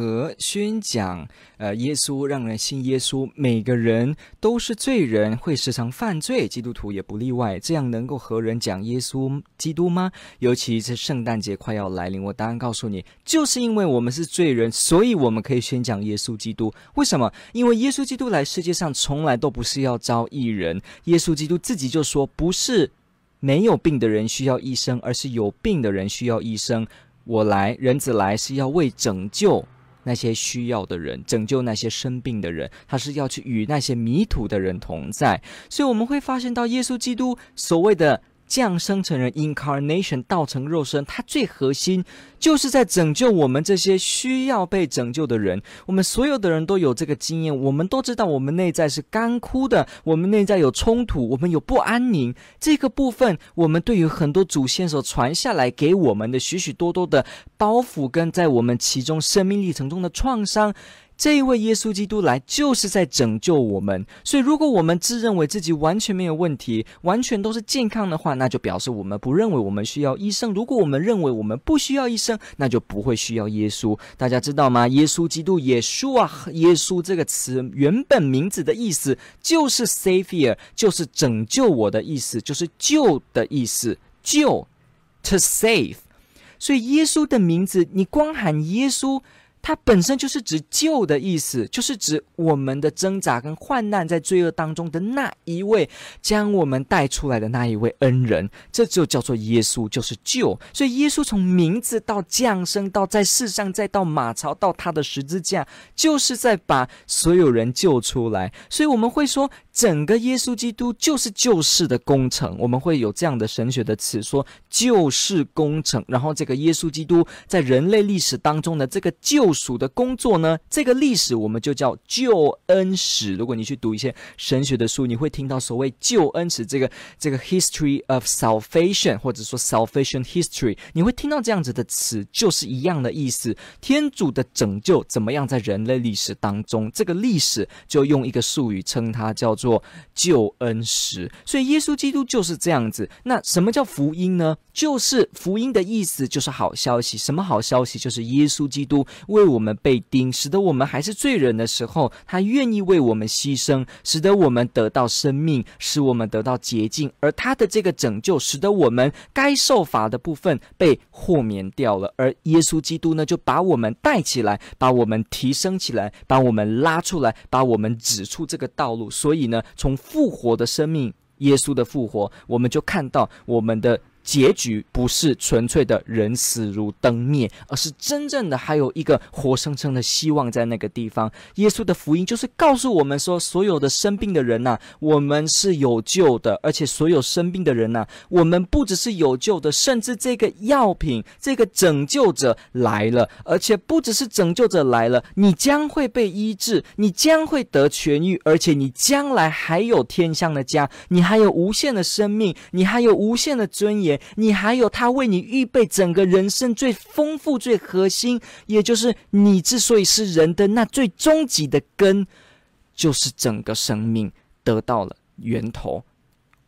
和宣讲？呃，耶稣让人信耶稣，每个人都是罪人，会时常犯罪，基督徒也不例外。这样能够和人讲耶稣基督吗？尤其是圣诞节快要来临，我当然告诉你，就是因为我们是罪人，所以我们可以宣讲耶稣基督。为什么？因为耶稣基督来世界上从来都不是要招义人，耶稣基督自己就说，不是没有病的人需要医生，而是有病的人需要医生。我来，人子来是要为拯救那些需要的人，拯救那些生病的人，他是要去与那些迷途的人同在。所以我们会发现到耶稣基督所谓的。降生成人，incarnation，道成肉身，它最核心就是在拯救我们这些需要被拯救的人。我们所有的人都有这个经验，我们都知道我们内在是干枯的，我们内在有冲突，我们有不安宁。这个部分，我们对于很多祖先所传下来给我们的许许多多的包袱，跟在我们其中生命历程中的创伤。这一位耶稣基督来就是在拯救我们，所以如果我们自认为自己完全没有问题，完全都是健康的话，那就表示我们不认为我们需要医生。如果我们认为我们不需要医生，那就不会需要耶稣。大家知道吗？耶稣基督，耶稣啊，耶稣这个词原本名字的意思就是 Savior，就是拯救我的意思，就是救的意思，救，to save。所以耶稣的名字，你光喊耶稣。它本身就是指救的意思，就是指我们的挣扎跟患难在罪恶当中的那一位将我们带出来的那一位恩人，这就叫做耶稣，就是救。所以耶稣从名字到降生，到在世上，再到马槽，到他的十字架，就是在把所有人救出来。所以我们会说，整个耶稣基督就是救世的工程。我们会有这样的神学的词说救世工程。然后这个耶稣基督在人类历史当中的这个救。赎的工作呢？这个历史我们就叫救恩史。如果你去读一些神学的书，你会听到所谓救恩史这个这个 history of salvation，或者说 salvation history，你会听到这样子的词，就是一样的意思。天主的拯救怎么样在人类历史当中？这个历史就用一个术语称它叫做救恩史。所以耶稣基督就是这样子。那什么叫福音呢？就是福音的意思就是好消息。什么好消息？就是耶稣基督为我们被钉，使得我们还是罪人的时候，他愿意为我们牺牲，使得我们得到生命，使我们得到洁净。而他的这个拯救，使得我们该受罚的部分被豁免掉了。而耶稣基督呢，就把我们带起来，把我们提升起来，把我们拉出来，把我们指出这个道路。所以呢，从复活的生命，耶稣的复活，我们就看到我们的。结局不是纯粹的人死如灯灭，而是真正的还有一个活生生的希望在那个地方。耶稣的福音就是告诉我们说，所有的生病的人呐、我们是有救的，而且所有生病的人呐、我们不只是有救的，甚至这个药品、这个拯救者来了，而且不只是拯救者来了，你将会被医治，你将会得痊愈，而且你将来还有天上的家，你还有无限的生命，你还有无限的尊严。你还有他为你预备整个人生最丰富、最核心，也就是你之所以是人的那最终极的根，就是整个生命得到了源头，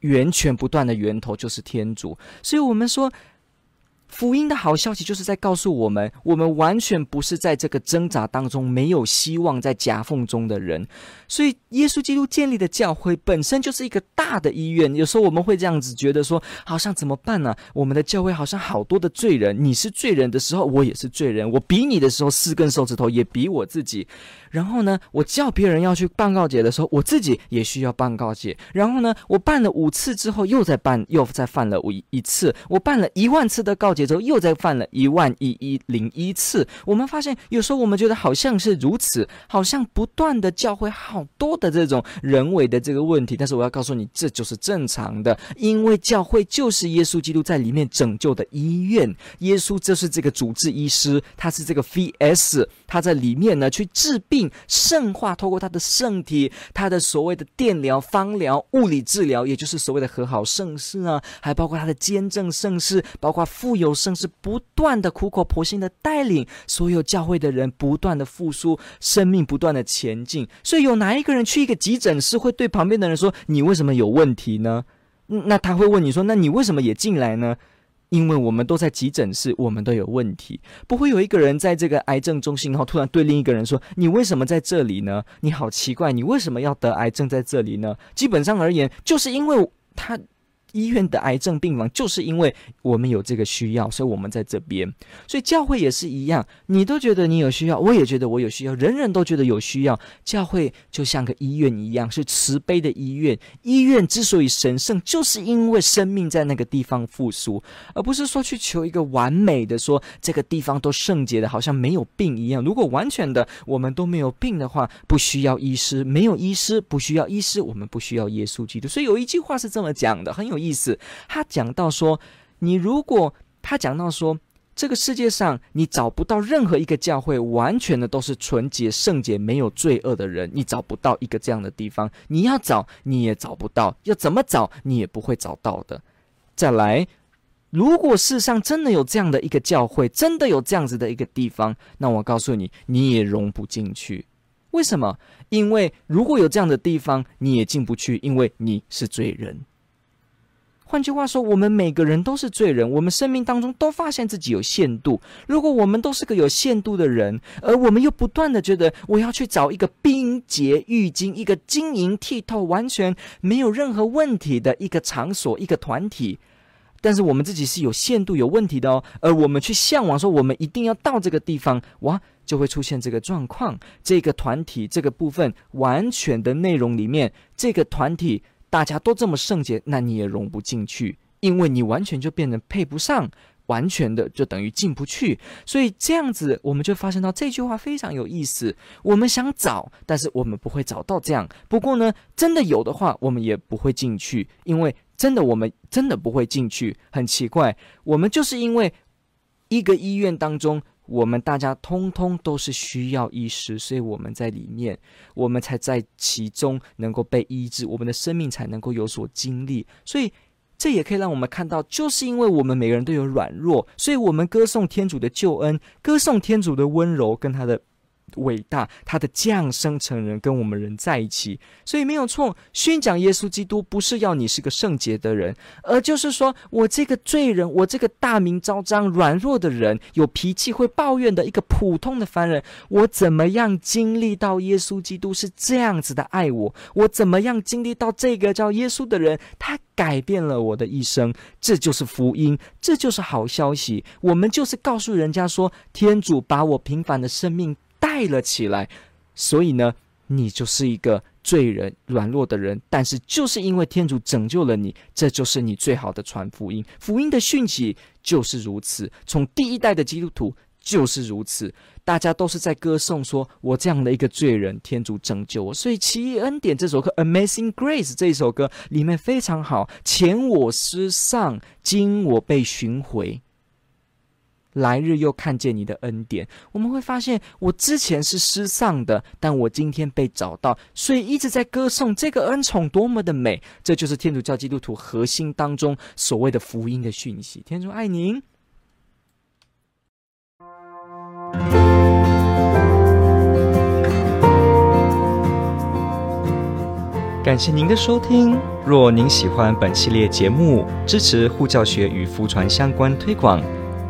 源泉不断的源头就是天主。所以，我们说。福音的好消息就是在告诉我们，我们完全不是在这个挣扎当中没有希望在夹缝中的人。所以，耶稣基督建立的教会本身就是一个大的医院。有时候我们会这样子觉得说，好像怎么办呢？我们的教会好像好多的罪人，你是罪人的时候，我也是罪人。我比你的时候，四根手指头也比我自己。然后呢，我叫别人要去办告解的时候，我自己也需要办告解。然后呢，我办了五次之后，又再办，又再犯了五一次。我办了一万次的告解。之后又再犯了一万一一零一次。我们发现有时候我们觉得好像是如此，好像不断的教会好多的这种人为的这个问题，但是我要告诉你，这就是正常的，因为教会就是耶稣基督在里面拯救的医院，耶稣就是这个主治医师，他是这个 V.S，他在里面呢去治病、圣化，透过他的圣体，他的所谓的电疗、方疗、物理治疗，也就是所谓的和好圣事啊，还包括他的坚正圣事，包括富有圣事，不断的苦口婆心的带领所有教会的人，不断的复苏，生命不断的前进。所以有哪一个人去一个急诊室会对旁边的人说：“你为什么有问题呢？”那他会问你说：“那你为什么也进来呢？”因为我们都在急诊室，我们都有问题。不会有一个人在这个癌症中心，然后突然对另一个人说：“你为什么在这里呢？你好奇怪，你为什么要得癌症在这里呢？”基本上而言，就是因为他。医院的癌症病房，就是因为我们有这个需要，所以我们在这边。所以教会也是一样，你都觉得你有需要，我也觉得我有需要，人人都觉得有需要。教会就像个医院一样，是慈悲的医院。医院之所以神圣，就是因为生命在那个地方复苏，而不是说去求一个完美的，说这个地方都圣洁的，好像没有病一样。如果完全的我们都没有病的话，不需要医师，没有医师不需要医师，我们不需要耶稣基督。所以有一句话是这么讲的，很有。意思，他讲到说，你如果他讲到说，这个世界上你找不到任何一个教会完全的都是纯洁、圣洁、没有罪恶的人，你找不到一个这样的地方。你要找你也找不到，要怎么找你也不会找到的。再来，如果世上真的有这样的一个教会，真的有这样子的一个地方，那我告诉你，你也融不进去。为什么？因为如果有这样的地方，你也进不去，因为你是罪人。换句话说，我们每个人都是罪人，我们生命当中都发现自己有限度。如果我们都是个有限度的人，而我们又不断的觉得我要去找一个冰洁玉净、一个晶莹剔透、完全没有任何问题的一个场所、一个团体，但是我们自己是有限度、有问题的哦。而我们去向往说我们一定要到这个地方，哇，就会出现这个状况。这个团体这个部分完全的内容里面，这个团体。大家都这么圣洁，那你也融不进去，因为你完全就变得配不上，完全的就等于进不去。所以这样子，我们就发现到这句话非常有意思。我们想找，但是我们不会找到这样。不过呢，真的有的话，我们也不会进去，因为真的我们真的不会进去。很奇怪，我们就是因为一个医院当中。我们大家通通都是需要医师，所以我们在里面，我们才在其中能够被医治，我们的生命才能够有所经历。所以这也可以让我们看到，就是因为我们每个人都有软弱，所以我们歌颂天主的救恩，歌颂天主的温柔跟他的。伟大，他的降生成人跟我们人在一起，所以没有错。宣讲耶稣基督不是要你是个圣洁的人，而就是说我这个罪人，我这个大名昭彰、软弱的人，有脾气、会抱怨的一个普通的凡人，我怎么样经历到耶稣基督是这样子的爱我？我怎么样经历到这个叫耶稣的人，他改变了我的一生？这就是福音，这就是好消息。我们就是告诉人家说，天主把我平凡的生命。带了起来，所以呢，你就是一个罪人、软弱的人。但是，就是因为天主拯救了你，这就是你最好的传福音。福音的讯息就是如此。从第一代的基督徒就是如此，大家都是在歌颂说：“我这样的一个罪人，天主拯救我。”所以，《奇异恩典》这首歌《Amazing Grace》这一首歌里面非常好。前我失丧，今我被寻回。来日又看见你的恩典，我们会发现我之前是失丧的，但我今天被找到，所以一直在歌颂这个恩宠多么的美。这就是天主教基督徒核心当中所谓的福音的讯息。天主爱您，感谢您的收听。若您喜欢本系列节目，支持护教学与福传相关推广。